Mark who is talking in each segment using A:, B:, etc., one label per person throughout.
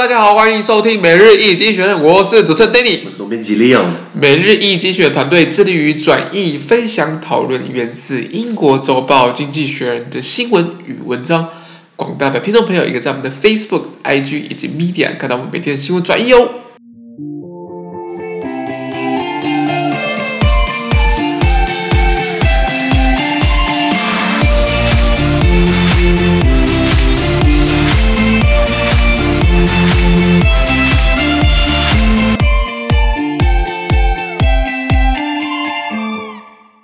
A: 大家好，欢迎收听每日一经济学人，我是主持人 Danny，
B: 我是总编辑 Leon。
A: 每日一经济学人团队致力于转译、分享、讨论源自英国周报《经济学人》的新闻与文章。广大的听众朋友，也可以在我们的 Facebook、IG 以及 Media 看到我们每天的新闻转译哦。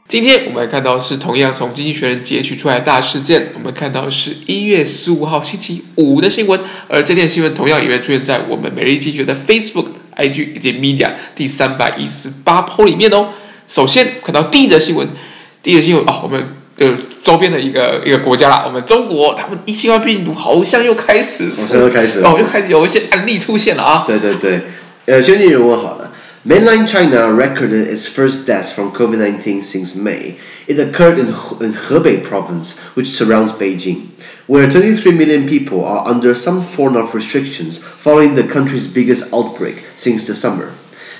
A: 今天我们来看到是同样从《经济学人》截取出来的大事件。我们看到是一月十五号星期五的新闻，而这件新闻同样也会出现在我们每日一经济学的 Facebook、IG 以及 Media 第三百一十八 po 里面哦。首先看到第一则新闻，第一则新闻哦，我们就周边的一个一个国家啦，我们中国，他们一新冠病毒好像又开始，
B: 好像又开始
A: 哦，又开始有一些案例出现了啊。
B: 对对对，呃，先念原文好了。Mainland China recorded its first deaths from COVID-19 since May. It occurred in, in Hebei province, which surrounds Beijing, where 23 million people are under some form of restrictions following the country's biggest outbreak since the summer.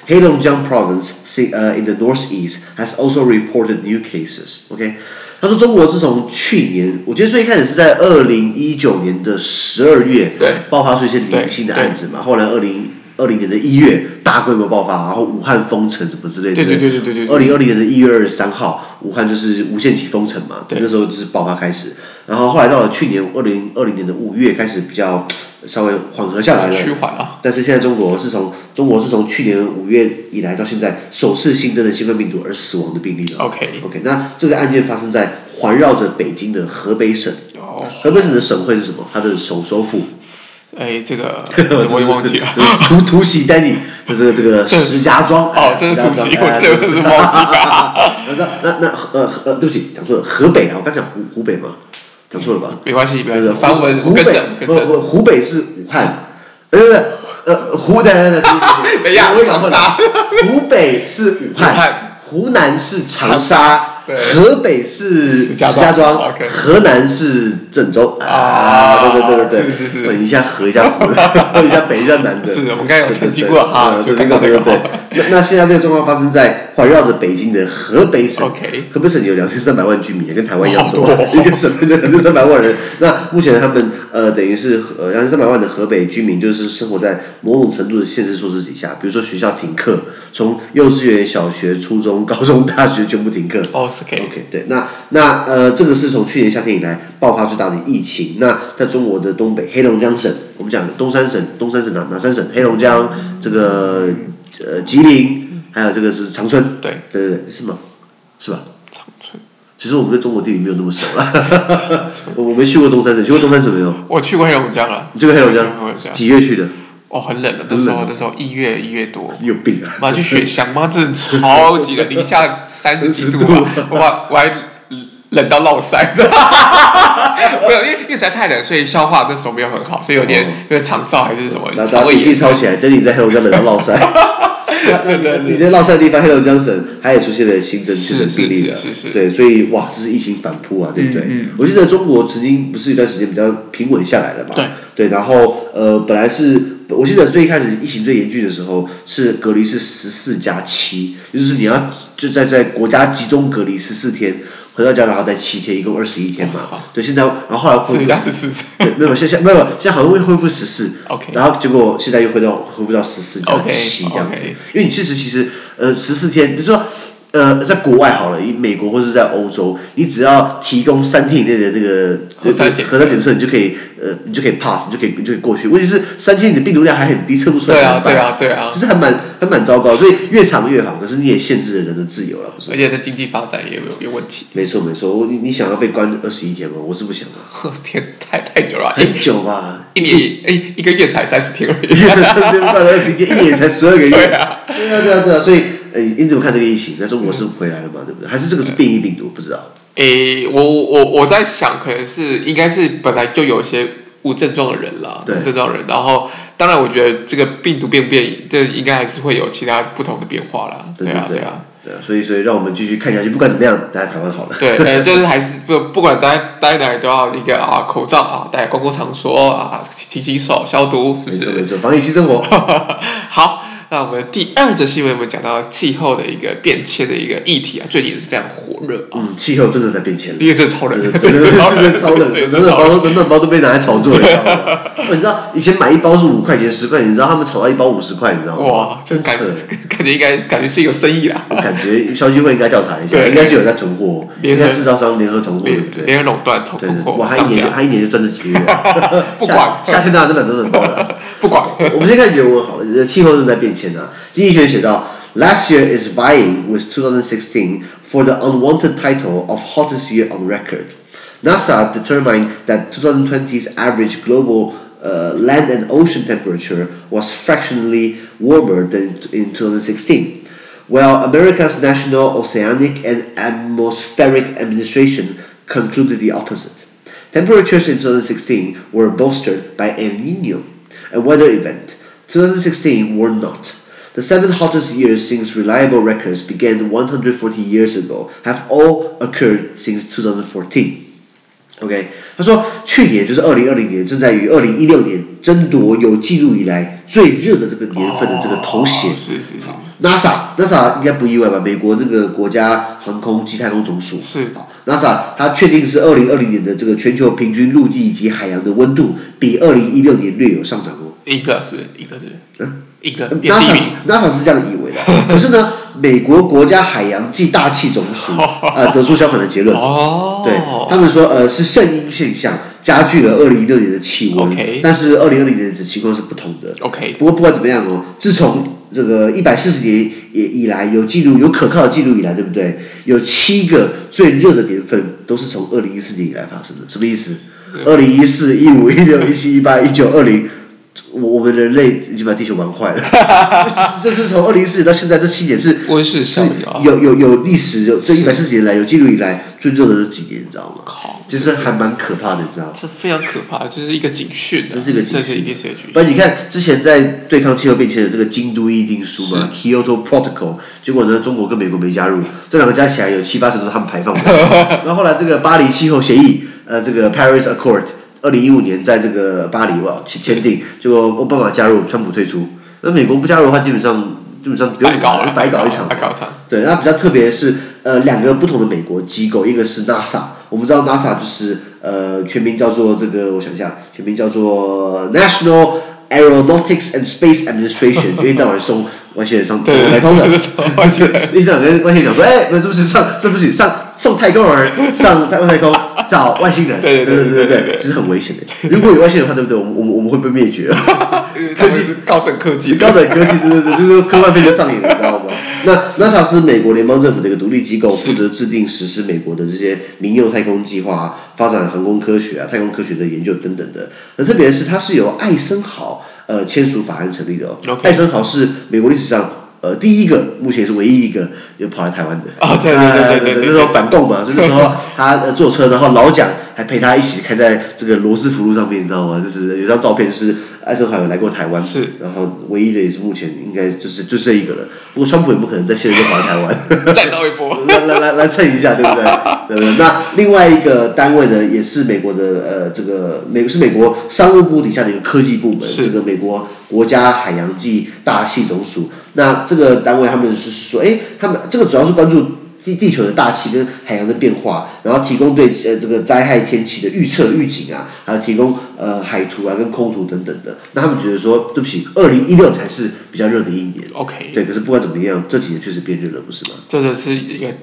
B: Heilongjiang province uh, in the northeast has also reported new cases. OK，他说中国自从去年，我觉得最一开始是在二零一九年的十二月，对，爆发出一些零星的案子嘛，后来二零。 二零年的一月大规模爆发，然后武汉封城什么之类的。
A: 对对对对对对。
B: 二零二零年的一月二十三号，武汉就是无限期封城嘛，对，那时候就是爆发开始。然后后来到了去年二零二零年的五月开始比较稍微缓和下来了，趋缓了。但是现在中国是从中国是从去年五月以来到现在首次新增的新冠病毒而死亡的病例了。
A: OK
B: OK，那这个案件发生在环绕着北京的河北省。哦。河北省的省会是什么？它的首首府。
A: 哎，这个 我也忘记了。
B: 突突袭丹尼，就是这个石家庄。
A: 哦，这是突袭，我这个是忘记了。
B: 那那那呃呃，对不起，讲错了，河北啊，我刚讲湖湖北嘛，讲错了吧？
A: 没关系，没关系。翻文
B: 湖北，不不，湖北是武汉。呃呃，湖南的，
A: 等一下，我长沙。
B: 湖北是武汉，湖南是长沙。河北是石家庄，河南是郑州啊！对对对对对，是是是，问一下河一下湖，问一下北一下南的。
A: 是的，我们刚才有澄清过啊，
B: 对对对对对。那那现在这个状况发生在环绕着北京的河北省，河北省有两千三百万居民，跟台湾一样多，一个省就两千三百万人。那目前他们呃，等于是呃两千三百万的河北居民，就是生活在某种程度的现实措施底下，比如说学校停课，从幼稚园、小学、初中、高中、大学全部停课。
A: 哦 OK
B: OK，对，那那呃，这个是从去年夏天以来爆发最大的疫情。那在中国的东北黑龙江省，我们讲东三省，东三省哪哪三省？黑龙江，这个呃吉林，还有这个是长春。对对对，是吗？是吧？其实我们对中国地理没有那么熟了。我我没去过东三省，去过东三省没有？
A: 我去过黑龙江啊。
B: 你去过黑龙江？几月去的？
A: 哦，很冷的，那时候那时候一月一月多。
B: 你有病啊！
A: 妈去雪乡，妈真的超级冷，零下三十几度啊！我我还冷到落腮，没有，因为因为实在太冷，所以消化那时候没有很好，所以有点因为肠燥还是什么。
B: 那把笔记抄起来，等你在黑龙江冷到落腮。那那你在落腮的地方，黑龙江省它也出现了新增确诊病例了，是是对，所以哇，这是疫情反扑啊，对不对？我记得中国曾经不是一段时间比较平稳下来了嘛？对对，然后呃，本来是。我记得最一开始疫情最严峻的时候，是隔离是十四加七，就是你要就在在国家集中隔离十四天，回到家然后再七天，一共二十一天嘛。哦、对，现在然后后来恢复十四，对，没有现在没有现在好像会恢复十四。OK，然后结果现在又回到恢复到十四加七这样子.因为你其实其实呃十四天，你说。呃，在国外好了，以美国或是在欧洲，你只要提供三天以内的那个核酸检核酸检测，你就可以呃，你就可以 pass，你就可以你就可以过去。问题是三天你的病毒量还很低，测不出来。对啊，对啊，对啊，其实还蛮还蛮糟糕，所以越长越好。可是你也限制了人的自由了，不是？
A: 而且在经济发展也有有问题。
B: 没错没错，我你你想要被关二十一天吗？我是不想 的。
A: 天，太太久了，
B: 很久吧？
A: 一年哎，一个月才三十天而已。
B: 三天半二十一天，一年才十二个月。对啊，对啊，对啊，对啊，所以。诶，你怎么看这个疫情？在中国是回来了嘛？对不对？还是这个是变异病毒？不知道。
A: 诶，我我我在想，可能是应该是本来就有一些无症状的人了，无症状人。然后，当然，我觉得这个病毒变不变，这应该还是会有其他不同的变化啦。对啊，对啊。
B: 对啊，所以所以让我们继续看下去，不管怎么样，大家台湾好了。
A: 对，呃，就是 还是不不管待待哪里都要一个啊口罩啊，戴公共场所啊，勤洗手消毒，是不是？
B: 没错没错，防疫新生活。
A: 好。那我们第二则新闻，我们讲到气候的一个变迁的一个议题啊，最近也是非常火热啊。
B: 嗯，气候真的在变迁，
A: 因为这超冷，
B: 真的真的超冷，超冷，暖暖包暖暖包都被拿来炒作了，你知道吗？你知道以前买一包是五块钱十块钱，你知道他们炒到一包五十块，你知道吗？
A: 哇，真扯，应该感觉是有生意啦。
B: 感觉消基会应该调查一下，应该是有在囤货，应该制造商联合囤货，对不对？
A: 联合垄断囤货，
B: 我还一年他一年就赚这几个月，
A: 不管
B: 夏天当然是蛮多人包的，
A: 不管。
B: 我们先看原文好了，气候正在变迁啊。经济学写到，Last year is vying with 2016 for the unwanted title of hottest year on record. NASA determined that 2020's average global uh, land and ocean temperature was fractionally warmer than in 2016, while America's National Oceanic and Atmospheric Administration concluded the opposite. Temperatures in 2016 were bolstered by El Nino, a weather event. 2016 were not. The seven hottest years since reliable records began 140 years ago have all occurred since 2014. OK，他说去年就是二零二零年，正在与二零一六年争夺有记录以来最热的这个年份的这个头衔。
A: 是是是。
B: NASA，NASA 应该不意外吧？美国那个国家航空及太空总署。
A: 是。
B: 好，NASA 它确定是二零二零年的这个全球平均陆地以及海洋的温度比二零一六年略有上涨哦。
A: 一个是一个是。嗯。一个
B: NASA NASA 是这样以为的，可是呢，美国国家海洋暨大气总署 呃得出相反的结论。哦，对，他们说呃是圣婴现象加剧了二零一六年的气温，okay, 但是二零二零年的情况是不同的。
A: OK，
B: 不过不管怎么样哦，自从这个一百四十年以以来有记录有可靠的记录以来，对不对？有七个最热的年份都是从二零一四年以来发生的，什么意思？二零一四、一五、一六、一七、一八、一九、二零。我我们人类已经把地球玩坏了，这是从二零一四年到现在这七年是
A: 温室效应，
B: 有有有历史有这一百四十年来有记录以来最热的这几年，你知道吗？
A: 靠，
B: 其实还蛮可怕的，你知道吗？
A: 这非常可怕，这是一个警讯，
B: 这是一个警讯，
A: 这是一定是个警讯。
B: 不，你看之前在对抗气候变迁的这个京都议定书嘛，Kyoto Protocol，结果呢，中国跟美国没加入，这两个加起来有七八成都是他们排放的。然后后来这个巴黎气候协议，呃，这个 Paris Accord。二零一五年在这个巴黎哇签签订，结果奥巴马加入，川普退出。那美国不加入的话，基本上基本上不用搞了，白搞一场。
A: 白搞一场。
B: 对，那比较特别的是，呃，两个不同的美国机构，一个是 NASA，我们知道 NASA 就是呃全名叫做这个，我想一下，全名叫做 National Aeronautics and Space Administration，因为到晚送外星人上太空的。外星人，一直跟外星人讲说，哎，那是不是上，是不是上送太空人上太空太空？找外星人，对对对对对对，其实很危险的。如果有外星人的话，对不对？我们我们我们会被灭绝。
A: 科技高等科技，
B: 高等科技，对对对，就是科幻片就上瘾了，你知道吗？那 NASA 是美国联邦政府的一个独立机构，负责制定实施美国的这些民用太空计划，发展航空科学啊、太空科学的研究等等的。那特别的是，它是由艾森豪呃签署法案成立的哦。艾森豪是美国历史上。呃，第一个，目前是唯一一个又跑来台湾的
A: 啊，对对对对对，
B: 那时候反共嘛，所以那时候他坐车，然后老蒋还陪他一起开在这个罗斯福路上面，你知道吗？就是有张照片是艾森豪有来过台湾，是，然后唯一的也是目前应该就是就这一个了。不过川普也不可能在现在就跑来台湾，
A: 再闹一波，
B: 来来来来蹭一下，对不对？对不对？那另外一个单位呢，也是美国的呃，这个美是美国商务部底下的一个科技部门，这个美国国家海洋暨大气总署。那这个单位他们是说，哎，他们这个主要是关注地地球的大气跟海洋的变化，然后提供对呃这个灾害天气的预测预警啊，还有提供呃海图啊跟空图等等的。那他们觉得说，对不起，二零一六才是比较热的一年。
A: OK。
B: 对，可是不管怎么样，这几年确实变热了，不是吗？
A: 这个是一个。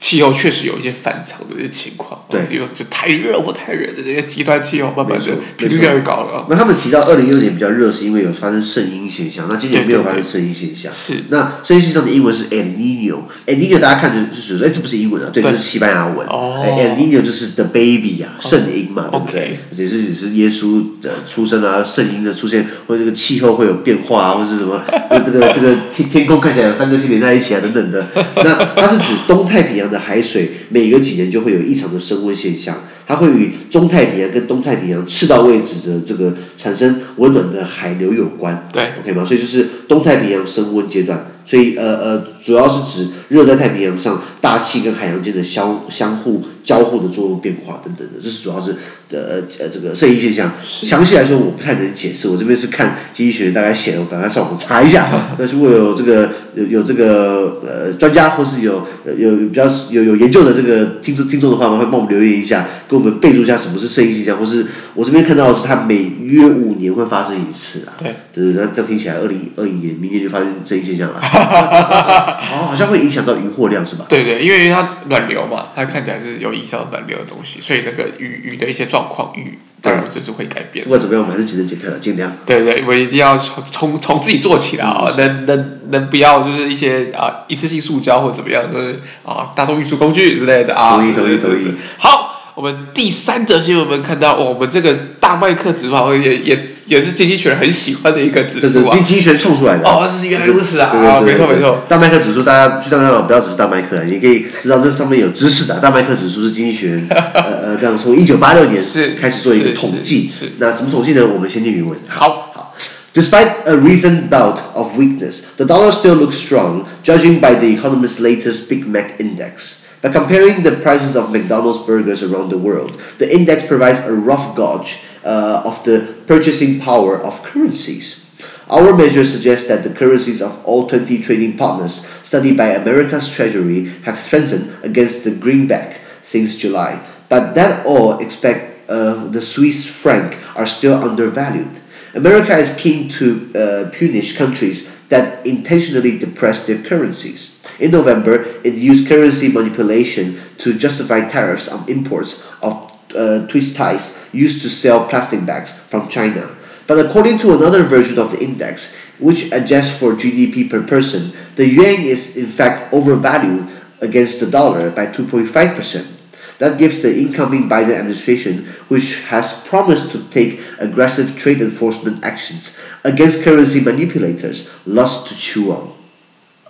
A: 气候确实有一些反常的一些情况，对，就就太热或太热的这些极端气候，慢慢的频率越来越高了。
B: 那他们提到二零一六年比较热，是因为有发生圣婴现象。那今年没有发生圣婴现象。是。那圣婴现象的英文是 El Niño，El Niño 大家看着就是，哎，这不是英文啊，对，这是西班牙文。哦。El Niño 就是 the baby 啊，圣婴嘛，对不对？也是也是耶稣的出生啊，圣婴的出现，或者这个气候会有变化啊，或者是什么，这个这个天天空看起来有三颗星连在一起啊，等等的。那它是指东太平洋的。海水每隔几年就会有异常的升温现象，它会与中太平洋跟东太平洋赤道位置的这个产生温暖的海流有关。
A: 对，OK
B: 吗？所以就是东太平洋升温阶段所以呃呃，主要是指热带太平洋上大气跟海洋间的相相互交互的作用变化等等的，这是主要是呃呃这个圣婴现象。详细来说我不太能解释，我这边是看经济学大概写的，我赶快上网查一下。那如果有这个有有这个呃专家或是有有比较有有研究的这个听众听众的话，麻烦帮我们留言一下，给我们备注一下什么是圣婴现象，或是我这边看到的是它每约五年会发生一次啊。对，对对，那这听起来二零二一年明年就发生圣婴现象了。哦，好像会影响到渔获量是吧？
A: 对对，因为它暖流嘛，它看起来是有影响到暖流的东西，所以那个鱼鱼的一些状况，鱼当然就是会改变。
B: 不管怎么样，我们还是节能减碳的，尽量。
A: 对对，我一定要从从从自己做起来啊！能能能不要就是一些啊一次性塑胶或怎么样，就是啊大众运输工具之类的啊。
B: 同意同意同意。
A: 好。我们第三则新闻，我们看到，我们这个大麦克指数也也也是经济学人很喜欢的一个指数啊。
B: 经济学冲出来的。
A: 哦，这是原来如此啊！啊，没错没错。
B: 大麦克指数，大家去当麦当劳不要只是大麦克，你可以知道这上面有知识的。大麦克指数是经济学人呃呃这样从一九八六年开始做一个统计。那什么统计呢？我们先念原文。
A: 好。
B: 好。Despite a recent bout of weakness, the dollar still looks strong, judging by the Economist's latest Big Mac Index. By comparing the prices of McDonald's burgers around the world, the index provides a rough gauge uh, of the purchasing power of currencies. Our measure suggests that the currencies of all 20 trading partners studied by America's Treasury have strengthened against the greenback since July, but that all expect uh, the Swiss franc are still undervalued. America is keen to uh, punish countries that intentionally depress their currencies. In November, it used currency manipulation to justify tariffs on imports of uh, twist ties used to sell plastic bags from China. But according to another version of the index, which adjusts for GDP per person, the yuan is in fact overvalued against the dollar by 2.5%. That gives the incoming Biden administration, which has promised to take aggressive trade enforcement actions against currency manipulators, lots to chew on.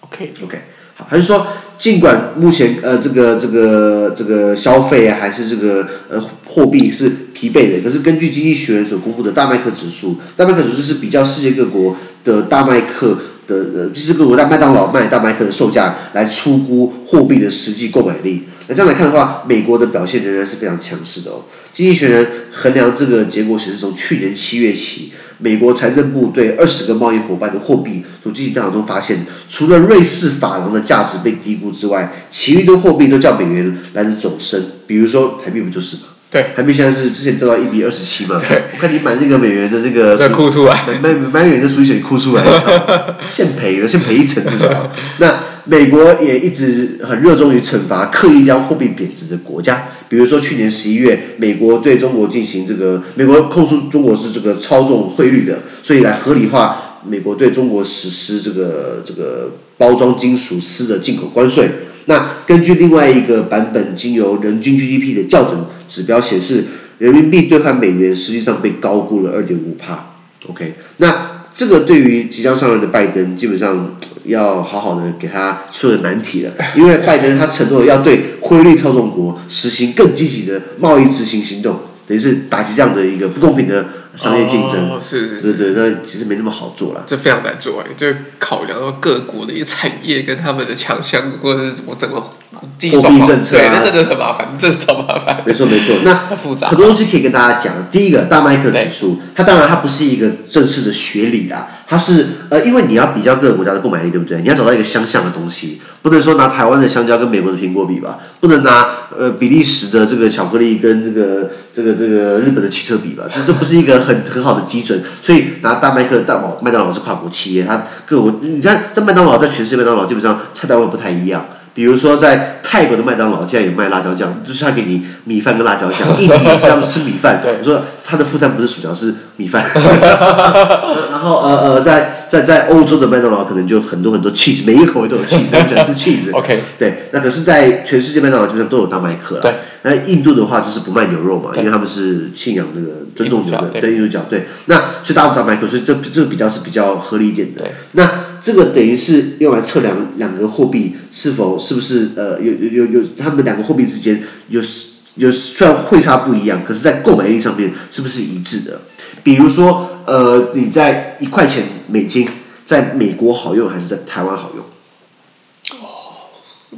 A: Okay.
B: Okay. 还是说，尽管目前呃这个这个这个消费啊，还是这个呃货币是疲惫的，可是根据经济学人所公布的大麦克指数，大麦克指数是比较世界各国的大麦克的呃，就是各国在麦当劳卖大麦克的售价来出估货币的实际购买力。那这样来看的话，美国的表现仍然是非常强势的哦。经济学人衡量这个结果显示，从去年七月起，美国财政部对二十个贸易伙伴的货币所进行调查中发现，除了瑞士法郎的价值被低估之外，其余的货币都较美元来得走升。比如说台币不就是吗？
A: 对，
B: 台币现在是之前掉到一比二十七嘛。
A: 对，
B: 我看你买那个美元的那个，
A: 再哭出来，
B: 买买美元的输血哭出来，现赔的，现赔一层至少。那。美国也一直很热衷于惩罚刻意将货币贬值的国家，比如说去年十一月，美国对中国进行这个，美国控诉中国是这个操纵汇率的，所以来合理化美国对中国实施这个这个包装金属丝的进口关税。那根据另外一个版本经由人均 GDP 的校准指标显示，人民币兑换美元实际上被高估了二点五帕。OK，那这个对于即将上任的拜登，基本上。要好好的给他出了难题了，因为 拜登他承诺要对汇率操纵国实行更积极的贸易执行行动，等于是打击这样的一个不公平的商业竞争。
A: 哦，是，
B: 对对，那其实没那么好做了。
A: 这非常难做哎，就考量到各国的一个产业跟他们的强项，或者是怎么整个。
B: 货币政策啊，
A: 这个很麻烦，这是超麻烦。
B: 没错没错，那 复杂，很多东西可以跟大家讲。第一个，大麦克指数，它当然它不是一个正式的学理啦，它是呃，因为你要比较各个国家的购买力，对不对？你要找到一个相像的东西，不能说拿台湾的香蕉跟美国的苹果比吧，不能拿呃比利时的这个巧克力跟这个这个这个日本的汽车比吧，这这不是一个很很好的基准。所以拿大麦克大麦当劳是跨国企业，它各国你看这麦当劳在全世界麦当劳基本上菜单位不太一样。比如说，在泰国的麦当劳竟然有卖辣椒酱，就是他给你米饭跟辣椒酱。印尼是他们吃米饭，我说他的副餐不是薯条，是米饭。然后呃呃，在在在欧洲的麦当劳可能就很多很多 cheese，每一个口味都有 cheese，我喜欢吃 cheese。OK，对，那可是，在全世界麦当劳基本上都有大麦克了。对，那印度的话就是不卖牛肉嘛，因为他们是信仰那个尊重牛的，对印度教。对，那所以大陆大麦克，所以这这个比较是比较合理一点的。那。这个等于是用来测量两个货币是否是不是呃有有有有他们两个货币之间有有虽然汇差不一样，可是在购买力上面是不是一致的？比如说呃你在一块钱美金在美国好用还是在台湾好用？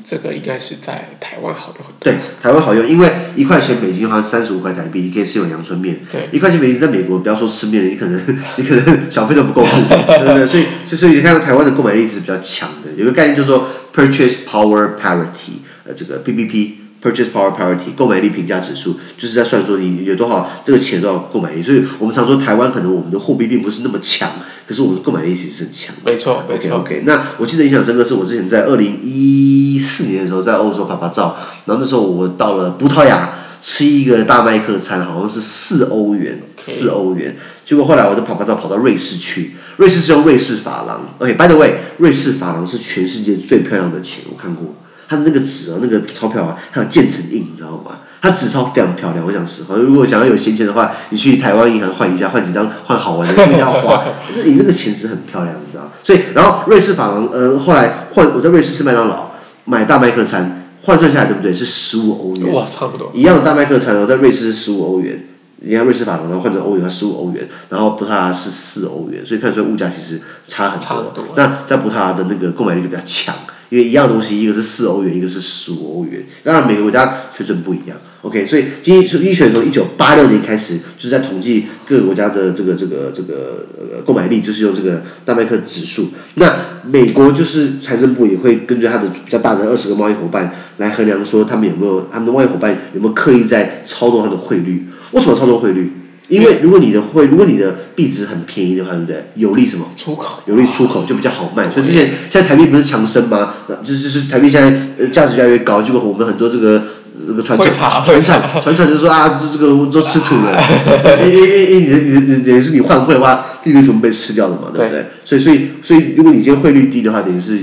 A: 这个应该是在台湾好用很多。
B: 对，台湾好用，因为一块钱美金好像，三十五块台币，你可以吃碗阳春面。
A: 对，
B: 一块钱美金在美国，不要说吃面了，你可能 你可能小费都不够付，对不对？所以，所以你看台湾的购买力是比较强的。有个概念就是说，purchase power parity，呃，这个 PPP。Purchase Power Parity 购买力评价指数，就是在算说你有多少这个钱多少购买力，所以我们常说台湾可能我们的货币并不是那么强，可是我们的购买力其实是很强。
A: 没错，没错。
B: OK，OK，那我记得印象深刻是我之前在二零一四年的时候在欧洲拍拍照，然后那时候我到了葡萄牙吃一个大麦克餐，好像是四欧元，四欧元。结果后来我就跑拍照跑到瑞士去，瑞士是用瑞士法郎。OK，By the way，瑞士法郎是全世界最漂亮的钱，我看过。它的那个纸啊，那个钞票啊，还有渐层印，你知道吗？它纸钞非常漂亮。我想实话，如果想要有闲钱的话，你去台湾银行换一下，换几张，换好玩的，不要花。那你那个钱是很漂亮，你知道？所以，然后瑞士法郎，呃，后来换我在瑞士吃麦当劳买大麦克餐，换算下来对不对？是十五欧元。
A: 哇，差不多。
B: 一样的大麦克餐，然后在瑞士是十五欧元。你看瑞士法郎，然后换成欧元，它十五欧元，然后葡萄牙是四欧元，所以看出来物价其实差很多。那在葡萄牙的那个购买力就比较强。因为一样东西，一个是四欧元，一个是十五欧元。当然，每个国家水准不一样。OK，所以经济医学从一九八六年开始，就是在统计各个国家的这个这个这个呃购买力，就是用这个大麦克指数。那美国就是财政部也会根据它的比较大的二十个贸易伙伴来衡量，说他们有没有他们的贸易伙伴有没有刻意在操纵它的汇率？为什么操作汇率？因为如果你的汇，如果你的币值很便宜的话，对不对？有利什么？
A: 出口。
B: 有利出口就比较好卖。所以之前现在台币不是强升吗？就是就是台币现在呃价值越来越高，结果我们很多这个这个传产传产船产就说啊，这个都吃土了。哎哎哎，你你你等于是你换汇的话，利率全部被吃掉了嘛，对不对？所以所以所以如果你今天汇率低的话，等于是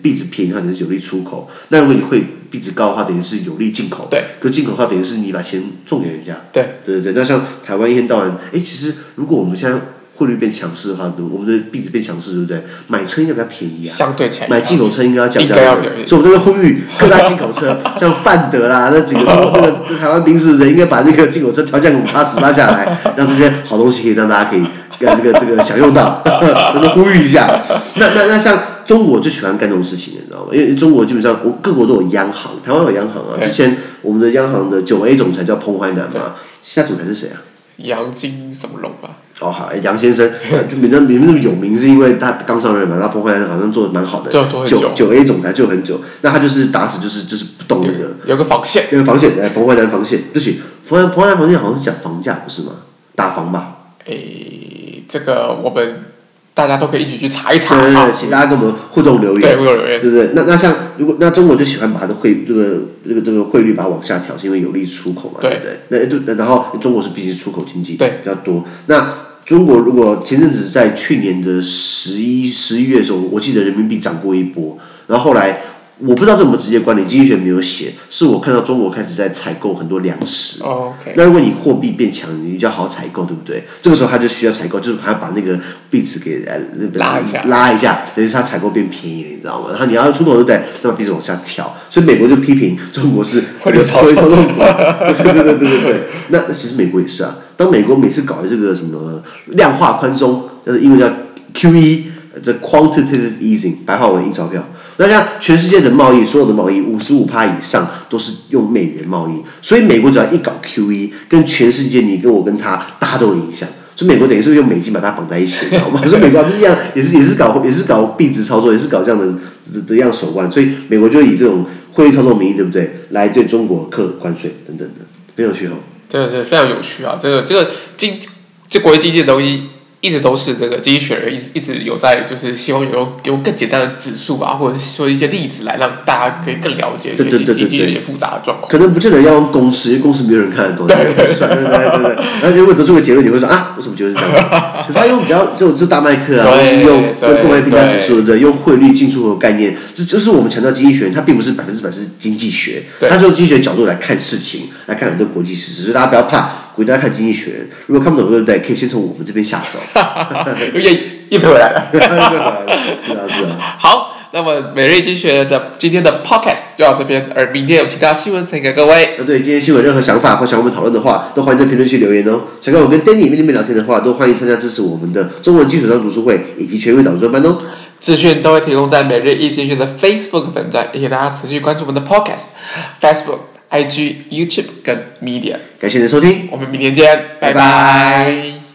B: 币值便宜的话，等于是有利出口。那如果你汇币值高的话，等于是有利进口。
A: 对。
B: 可进口的话，等于是你把钱送给人家。
A: 对。
B: 对对对，那像台湾一天到晚，哎，其实如果我们现在汇率变强势的话，我们的币值变强势，对不对？买车应该比较便宜啊。
A: 相对便宜。
B: 买进口车应该要降价。所以，我们这边呼吁各大进口车，像范德啦，那几个那个台湾宾士人，应该把那个进口车调降五趴十趴下来，让这些好东西可以让大家可以跟这个这个享用到，这个呼吁一下。那那那像。中国就喜欢干这种事情，你知道吗？因为中国基本上，我各国都有央行，台湾有央行啊。之前我们的央行的九 A 总裁叫彭淮南嘛，现在总裁是谁啊？
A: 杨金什么龙吧？
B: 哦，好，杨先生 就名字名字那么有名，是因为他刚上任嘛。他彭淮南好像做的蛮好的，九九 A 总裁就很久。那他就是打死就是就是不动那个，
A: 有个防线，
B: 有个防线，哎，彭淮南防线，对不起，彭淮彭淮南防线好像是讲房价不是吗？打房吧？
A: 诶，这个我们。大家都可以一起去查一查。
B: 对对对，请大家跟我们互动留言。
A: 对，互动留言。
B: 对不对？那那像如果那中国就喜欢把它的汇这个这个这个汇率把它往下调，是因为有利出口嘛？对不对？那然后中国是毕竟出口经济，对比较多。那中国如果前阵子在去年的十一十一月的时候，我记得人民币涨过一波，然后后来。我不知道这么直接关联，经济学没有写，是我看到中国开始在采购很多粮食。
A: Oh, okay.
B: 那如果你货币变强，你比较好采购，对不对？这个时候他就需要采购，就是还要把那个币值给呃
A: 拉一下，
B: 拉一下，等于是他采购变便宜了，你知道吗？然后你要出口，对不对？那么币值往下调，所以美国就批评中国是汇率操纵国。对对对对对对。那其实美国也是啊，当美国每次搞的这个什么量化宽松，呃，英文叫 QE，这 quantitative easing，白话文印钞票。那像全世界的贸易，所有的贸易五十五趴以上都是用美元贸易，所以美国只要一搞 QE，跟全世界你跟我跟他，大家都有影响。所以美国等于是用美金把它绑在一起，好吗？所以美国不是一样，也是也是搞也是搞币值操作，也是搞这样的的的样手腕。所以美国就以这种汇率操作名义，对不对？来对中国课关税等等的，非常有趣哦。
A: 这个是非常有趣啊，这个这个经这国际经济的东西。一直都是这个经济学人一直一直有在，就是希望用用更简单的指数啊，或者说一些例子来让大家可以更了解一些经济一些复杂的状况。
B: 可能不见得要用公式，因为公式没有人看得懂。对对对对对。然后如果得出个结论，你会说啊，为什么觉得是这样子？可是他用比较这种是大麦克啊，或是用用购买力评价指数的，用汇率进出口概念，这就是我们强调经济学，它并不是百分之百是经济学，它是用经济学角度来看事情，来看很多国际事实，所以大家不要怕。回家看经济学人，如果看不懂对不对？可以先从我们这边下手。
A: 又又又赔 回来了。
B: 是啊是啊。
A: 好。那么每日经济学人的今天的 podcast 就到这边，而明天有其他新闻呈给各位。
B: 那对今天新闻任何想法或想我们讨论的话，都欢迎在评论区留言哦。想跟我跟 Danny 面对面聊天的话，都欢迎参加支持我们的中文基础上读书会以及全域导专班哦。
A: 资讯都会提供在每日一经济学的 Facebook 粉专，也请大家持续关注我们的 podcast、Facebook、IG、YouTube 跟 Media。
B: 感谢您的收听，
A: 我们明天见，拜拜。拜拜。